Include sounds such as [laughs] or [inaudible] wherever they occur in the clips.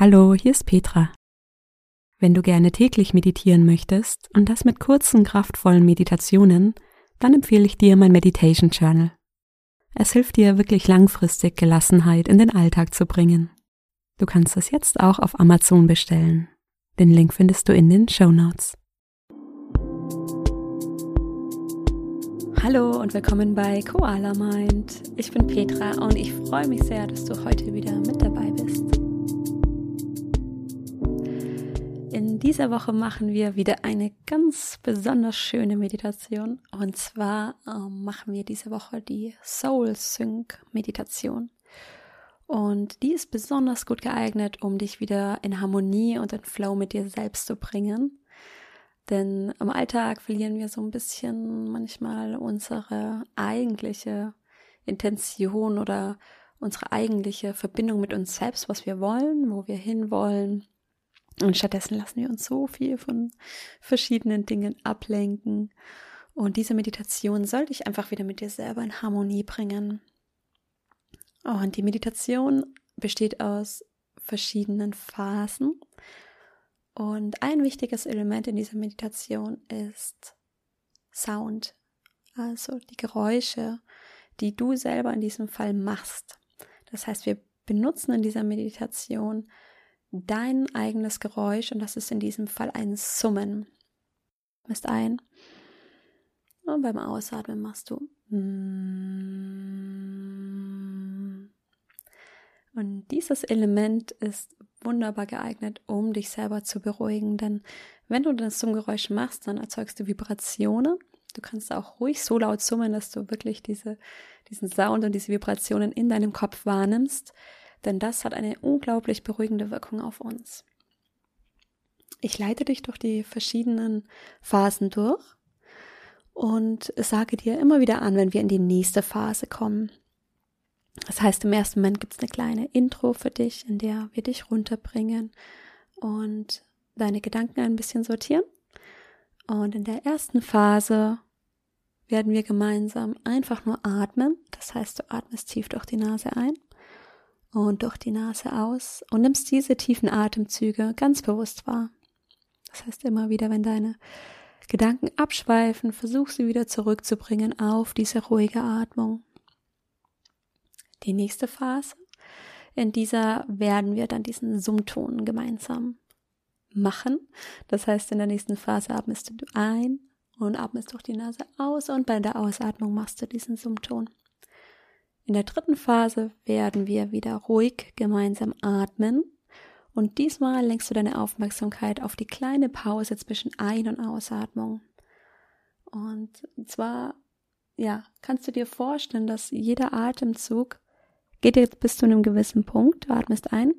Hallo, hier ist Petra. Wenn du gerne täglich meditieren möchtest und das mit kurzen, kraftvollen Meditationen, dann empfehle ich dir mein Meditation Journal. Es hilft dir wirklich langfristig Gelassenheit in den Alltag zu bringen. Du kannst es jetzt auch auf Amazon bestellen. Den Link findest du in den Show Notes. Hallo und willkommen bei Koala Mind. Ich bin Petra und ich freue mich sehr, dass du heute wieder mit dabei bist. In dieser Woche machen wir wieder eine ganz besonders schöne Meditation. Und zwar äh, machen wir diese Woche die Soul Sync Meditation. Und die ist besonders gut geeignet, um dich wieder in Harmonie und in Flow mit dir selbst zu bringen. Denn im Alltag verlieren wir so ein bisschen manchmal unsere eigentliche Intention oder unsere eigentliche Verbindung mit uns selbst, was wir wollen, wo wir hinwollen und stattdessen lassen wir uns so viel von verschiedenen Dingen ablenken. Und diese Meditation soll dich einfach wieder mit dir selber in Harmonie bringen. und die Meditation besteht aus verschiedenen Phasen. Und ein wichtiges Element in dieser Meditation ist Sound, also die Geräusche, die du selber in diesem Fall machst. Das heißt, wir benutzen in dieser Meditation dein eigenes Geräusch und das ist in diesem Fall ein Summen. Du misst ein und beim Ausatmen machst du und dieses Element ist wunderbar geeignet, um dich selber zu beruhigen, denn wenn du das Summgeräusch machst, dann erzeugst du Vibrationen. Du kannst auch ruhig so laut summen, dass du wirklich diese, diesen Sound und diese Vibrationen in deinem Kopf wahrnimmst denn das hat eine unglaublich beruhigende Wirkung auf uns. Ich leite dich durch die verschiedenen Phasen durch und sage dir immer wieder an, wenn wir in die nächste Phase kommen. Das heißt, im ersten Moment gibt es eine kleine Intro für dich, in der wir dich runterbringen und deine Gedanken ein bisschen sortieren. Und in der ersten Phase werden wir gemeinsam einfach nur atmen. Das heißt, du atmest tief durch die Nase ein und durch die Nase aus und nimmst diese tiefen Atemzüge ganz bewusst wahr. Das heißt immer wieder, wenn deine Gedanken abschweifen, versuch sie wieder zurückzubringen auf diese ruhige Atmung. Die nächste Phase, in dieser werden wir dann diesen Summton gemeinsam machen. Das heißt, in der nächsten Phase atmest du ein und atmest durch die Nase aus und bei der Ausatmung machst du diesen Summton. In der dritten Phase werden wir wieder ruhig gemeinsam atmen und diesmal lenkst du deine Aufmerksamkeit auf die kleine Pause zwischen Ein- und Ausatmung. Und zwar, ja, kannst du dir vorstellen, dass jeder Atemzug geht jetzt bis zu einem gewissen Punkt, du atmest ein.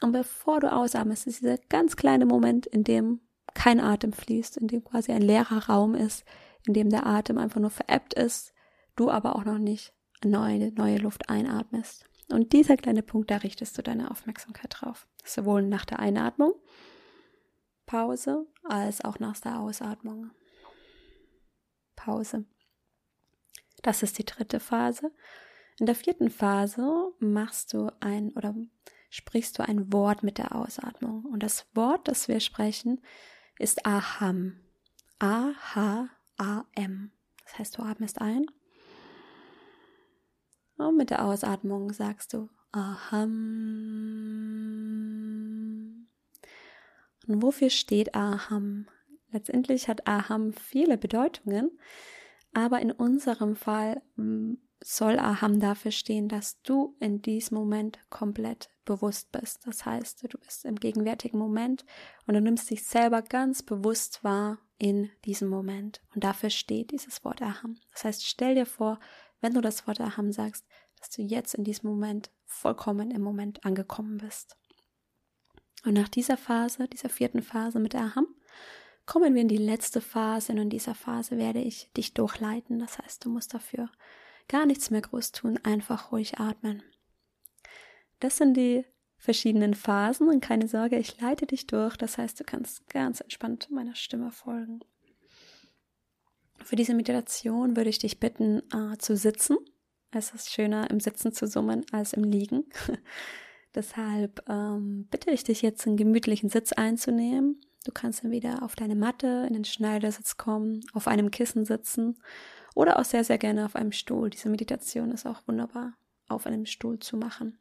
Und bevor du ausatmest, ist dieser ganz kleine Moment, in dem kein Atem fließt, in dem quasi ein leerer Raum ist, in dem der Atem einfach nur veräppt ist, du aber auch noch nicht neue, neue Luft einatmest. Und dieser kleine Punkt, da richtest du deine Aufmerksamkeit drauf. Sowohl nach der Einatmung, Pause, als auch nach der Ausatmung. Pause. Das ist die dritte Phase. In der vierten Phase machst du ein oder sprichst du ein Wort mit der Ausatmung. Und das Wort, das wir sprechen, ist Aham. A-H-A-M. Das heißt, du atmest ein und mit der Ausatmung sagst du Aham. Und wofür steht Aham? Letztendlich hat Aham viele Bedeutungen, aber in unserem Fall hm, soll Aham dafür stehen, dass du in diesem Moment komplett bewusst bist. Das heißt, du bist im gegenwärtigen Moment und du nimmst dich selber ganz bewusst wahr in diesem Moment. Und dafür steht dieses Wort Aham. Das heißt, stell dir vor, wenn du das Wort Aham sagst, dass du jetzt in diesem Moment vollkommen im Moment angekommen bist. Und nach dieser Phase, dieser vierten Phase mit Aham, kommen wir in die letzte Phase und in dieser Phase werde ich dich durchleiten. Das heißt, du musst dafür gar nichts mehr groß tun, einfach ruhig atmen. Das sind die verschiedenen Phasen und keine Sorge, ich leite dich durch. Das heißt, du kannst ganz entspannt meiner Stimme folgen. Für diese Meditation würde ich dich bitten, äh, zu sitzen. Es ist schöner im Sitzen zu summen als im Liegen. [laughs] Deshalb ähm, bitte ich dich jetzt einen gemütlichen Sitz einzunehmen. Du kannst dann wieder auf deine Matte in den Schneidersitz kommen, auf einem Kissen sitzen oder auch sehr, sehr gerne auf einem Stuhl. Diese Meditation ist auch wunderbar auf einem Stuhl zu machen.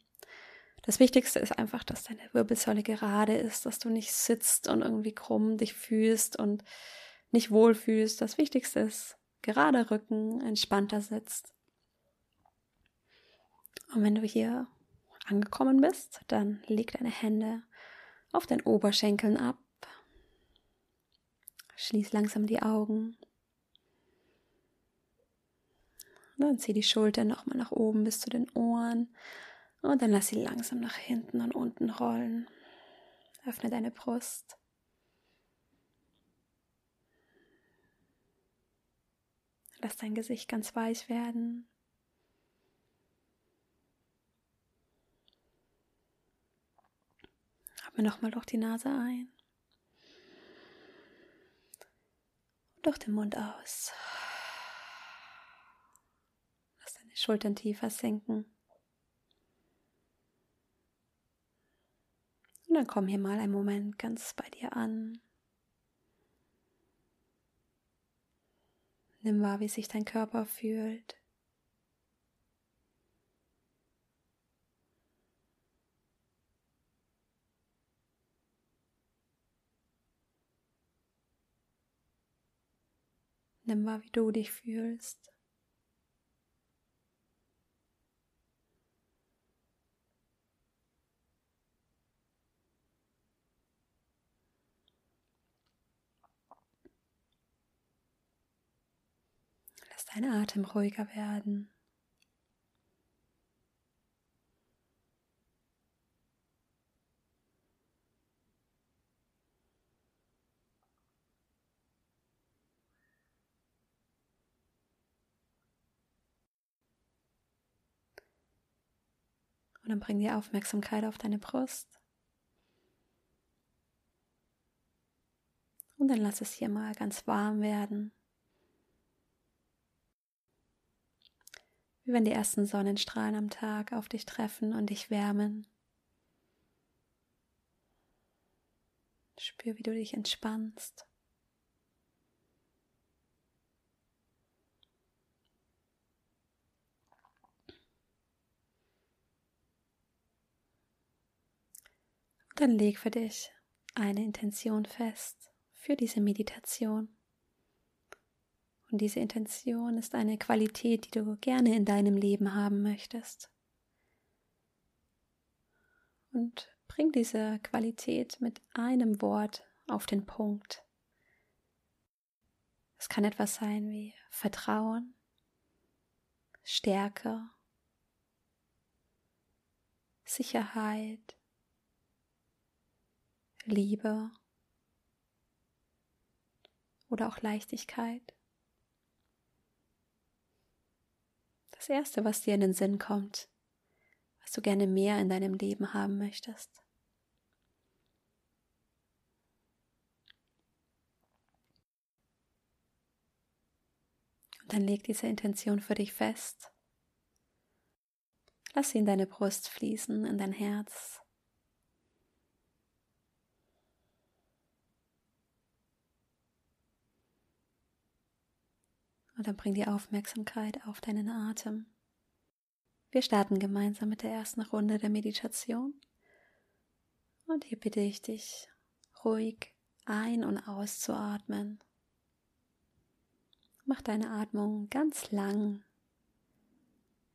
Das Wichtigste ist einfach, dass deine Wirbelsäule gerade ist, dass du nicht sitzt und irgendwie krumm dich fühlst und nicht wohl fühlst. Das Wichtigste ist gerade Rücken, entspannter sitzt. Und wenn du hier angekommen bist, dann leg deine Hände auf deinen Oberschenkeln ab. Schließ langsam die Augen. Und dann zieh die Schultern nochmal nach oben bis zu den Ohren. Und dann lass sie langsam nach hinten und unten rollen. Öffne deine Brust. Lass dein Gesicht ganz weich werden. Atme nochmal durch die Nase ein. Und durch den Mund aus. Lass deine Schultern tiefer sinken. Und dann komm hier mal einen Moment ganz bei dir an. Nimm wahr, wie sich dein Körper fühlt. Nimm wahr, wie du dich fühlst. Lass deinen Atem ruhiger werden. Und dann bring die Aufmerksamkeit auf deine Brust. Und dann lass es hier mal ganz warm werden. Wie wenn die ersten Sonnenstrahlen am Tag auf dich treffen und dich wärmen. Spür, wie du dich entspannst. Dann leg für dich eine Intention fest für diese Meditation. Und diese Intention ist eine Qualität, die du gerne in deinem Leben haben möchtest. Und bring diese Qualität mit einem Wort auf den Punkt. Es kann etwas sein wie Vertrauen, Stärke, Sicherheit, Liebe oder auch Leichtigkeit. Das Erste, was dir in den Sinn kommt, was du gerne mehr in deinem Leben haben möchtest. Und dann leg diese Intention für dich fest. Lass sie in deine Brust fließen, in dein Herz. Und dann bring die Aufmerksamkeit auf deinen Atem. Wir starten gemeinsam mit der ersten Runde der Meditation. Und hier bitte ich dich, ruhig ein- und auszuatmen. Mach deine Atmung ganz lang,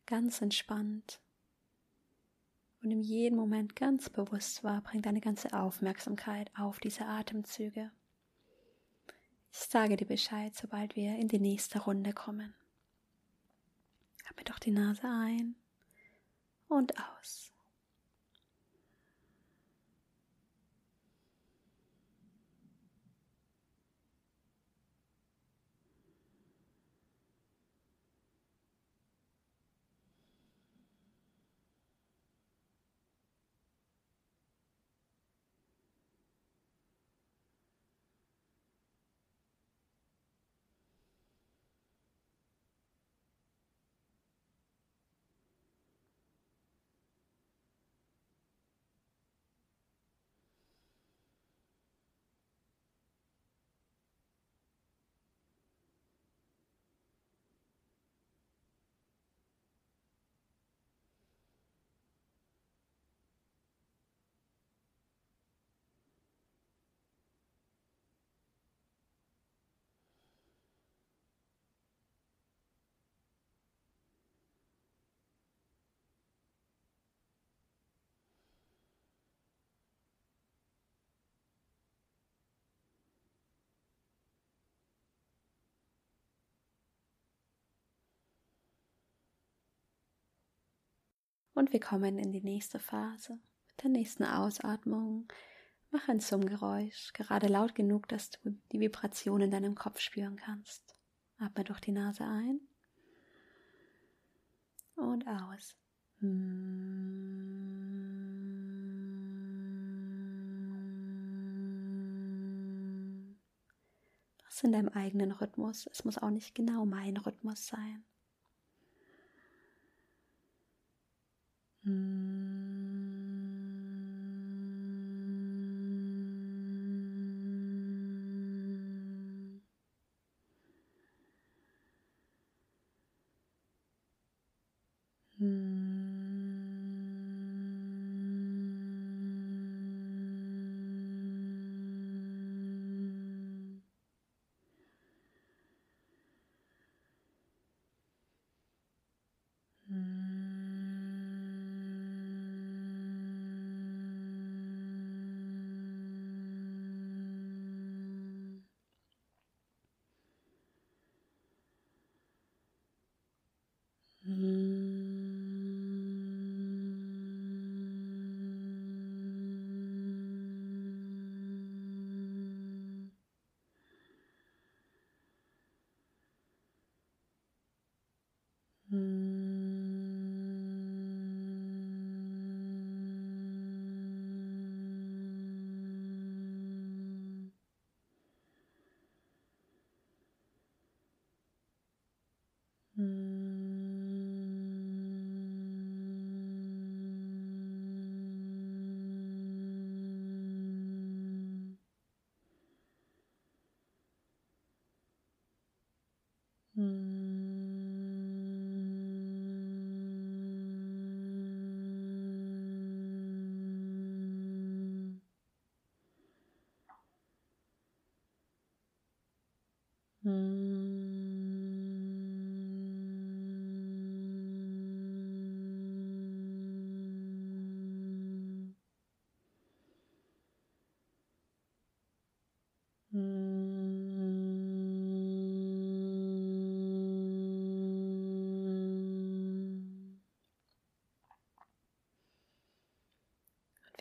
ganz entspannt und in jedem Moment ganz bewusst wahr. Bring deine ganze Aufmerksamkeit auf diese Atemzüge. Ich sage dir Bescheid, sobald wir in die nächste Runde kommen. Atme doch die Nase ein und aus. Und wir kommen in die nächste Phase. Mit der nächsten Ausatmung mach ein Summgeräusch, gerade laut genug, dass du die Vibration in deinem Kopf spüren kannst. Atme durch die Nase ein und aus. Was in deinem eigenen Rhythmus. Es muss auch nicht genau mein Rhythmus sein. 嗯。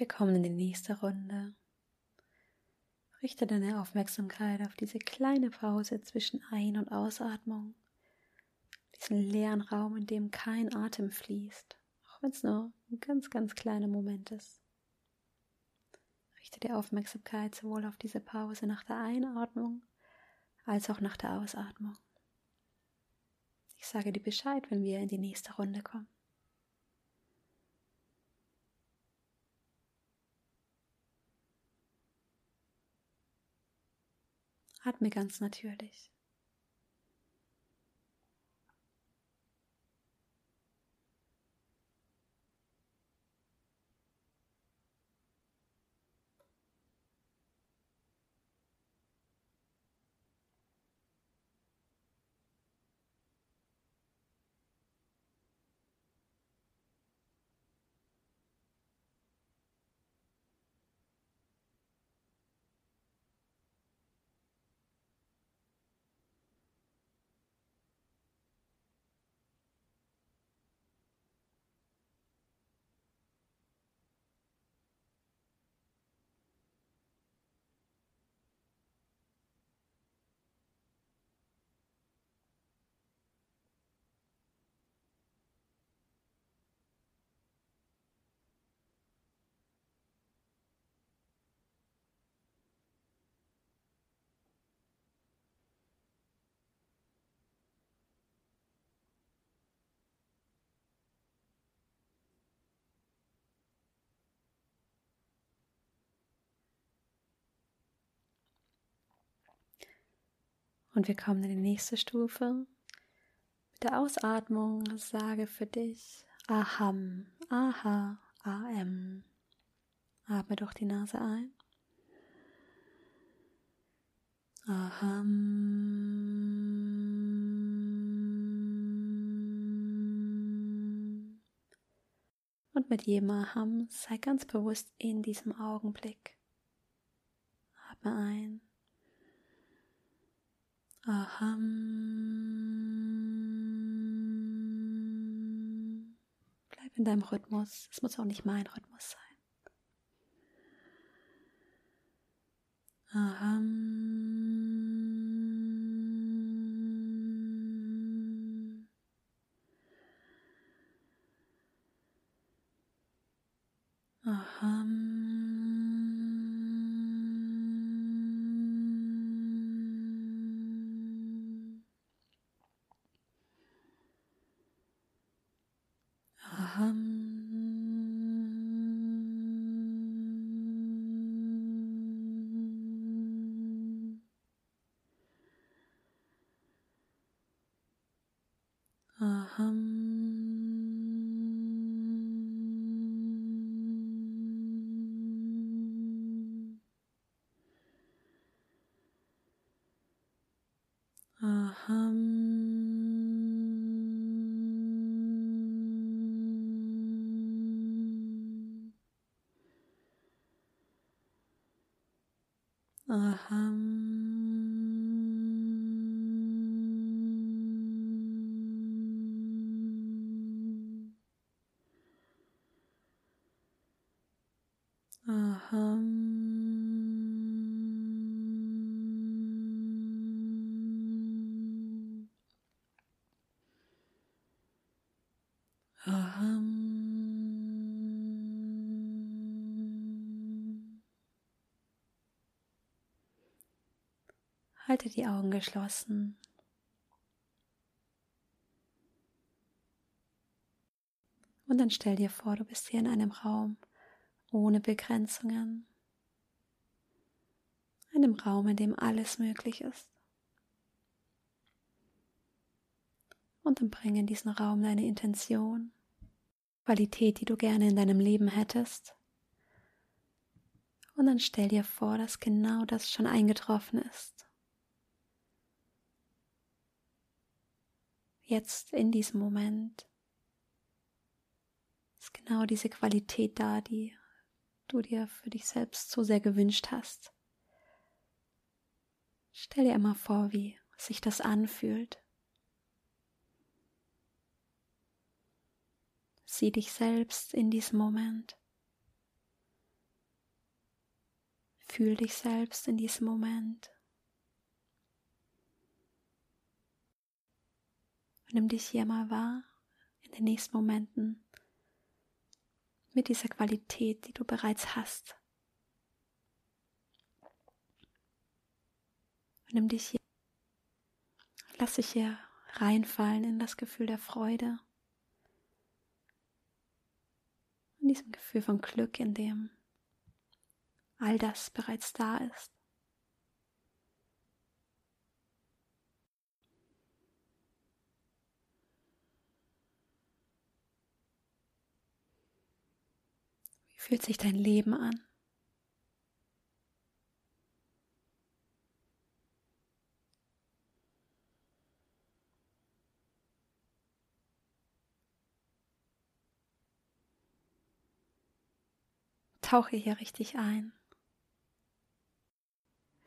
Wir kommen in die nächste Runde. Richte deine Aufmerksamkeit auf diese kleine Pause zwischen Ein- und Ausatmung, diesen leeren Raum, in dem kein Atem fließt, auch wenn es nur ein ganz, ganz kleiner Moment ist. Richte die Aufmerksamkeit sowohl auf diese Pause nach der Einatmung als auch nach der Ausatmung. Ich sage dir Bescheid, wenn wir in die nächste Runde kommen. Atme ganz natürlich. Und wir kommen in die nächste Stufe. Mit der Ausatmung sage für dich Aham, Aha, AM. Atme durch die Nase ein. Aham. Und mit jedem Aham sei ganz bewusst in diesem Augenblick. Atme ein. Aham. Bleib in deinem Rhythmus. Es muss auch nicht mein Rhythmus sein. Aham. Aham. Uh huh. Halte die Augen geschlossen. Und dann stell dir vor, du bist hier in einem Raum ohne Begrenzungen. Einem Raum, in dem alles möglich ist. Und dann bringe in diesen Raum deine Intention, Qualität, die du gerne in deinem Leben hättest. Und dann stell dir vor, dass genau das schon eingetroffen ist. Jetzt in diesem Moment ist genau diese Qualität da, die du dir für dich selbst so sehr gewünscht hast. Stell dir immer vor, wie sich das anfühlt. Sieh dich selbst in diesem Moment. Fühl dich selbst in diesem Moment. Nimm dich hier mal wahr in den nächsten Momenten mit dieser Qualität, die du bereits hast. nimm dich hier, lass dich hier reinfallen in das Gefühl der Freude, in diesem Gefühl von Glück, in dem all das bereits da ist. Fühlt sich dein Leben an? Tauche hier richtig ein.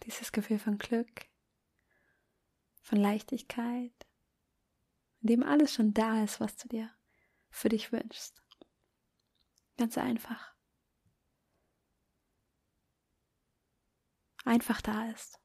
Dieses Gefühl von Glück, von Leichtigkeit, in dem alles schon da ist, was du dir für dich wünschst. Ganz einfach. Einfach da ist.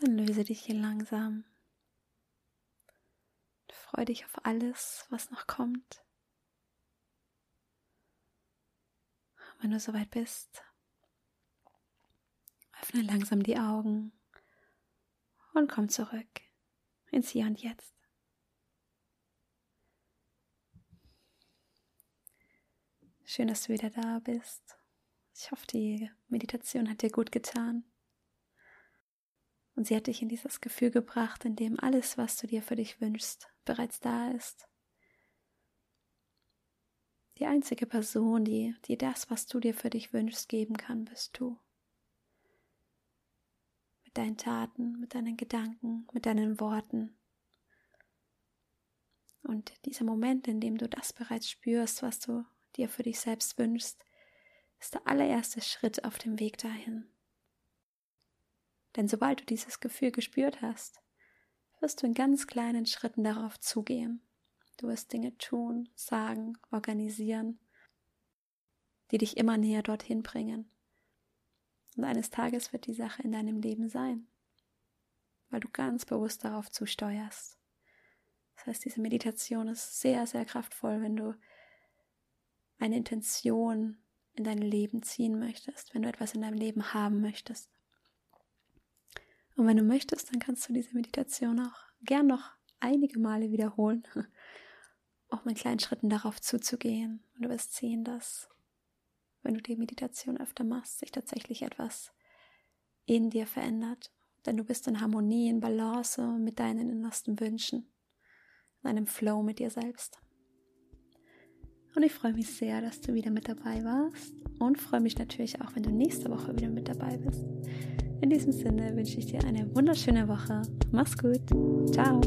Dann löse dich hier langsam Freu dich auf alles, was noch kommt. Wenn du soweit bist, öffne langsam die Augen und komm zurück ins Hier und Jetzt. Schön, dass du wieder da bist. Ich hoffe, die Meditation hat dir gut getan. Und sie hat dich in dieses Gefühl gebracht, in dem alles, was du dir für dich wünschst, bereits da ist. Die einzige Person, die, die das, was du dir für dich wünschst, geben kann, bist du. Mit deinen Taten, mit deinen Gedanken, mit deinen Worten. Und dieser Moment, in dem du das bereits spürst, was du dir für dich selbst wünschst, ist der allererste Schritt auf dem Weg dahin. Denn sobald du dieses Gefühl gespürt hast, wirst du in ganz kleinen Schritten darauf zugehen. Du wirst Dinge tun, sagen, organisieren, die dich immer näher dorthin bringen. Und eines Tages wird die Sache in deinem Leben sein, weil du ganz bewusst darauf zusteuerst. Das heißt, diese Meditation ist sehr, sehr kraftvoll, wenn du eine Intention in dein Leben ziehen möchtest, wenn du etwas in deinem Leben haben möchtest. Und wenn du möchtest, dann kannst du diese Meditation auch gern noch einige Male wiederholen, [laughs] auch mit kleinen Schritten darauf zuzugehen. Und du wirst sehen, dass, wenn du die Meditation öfter machst, sich tatsächlich etwas in dir verändert. Denn du bist in Harmonie, in Balance mit deinen innersten Wünschen, in einem Flow mit dir selbst. Und ich freue mich sehr, dass du wieder mit dabei warst und freue mich natürlich auch, wenn du nächste Woche wieder mit dabei bist. In diesem Sinne wünsche ich dir eine wunderschöne Woche. Mach's gut. Ciao.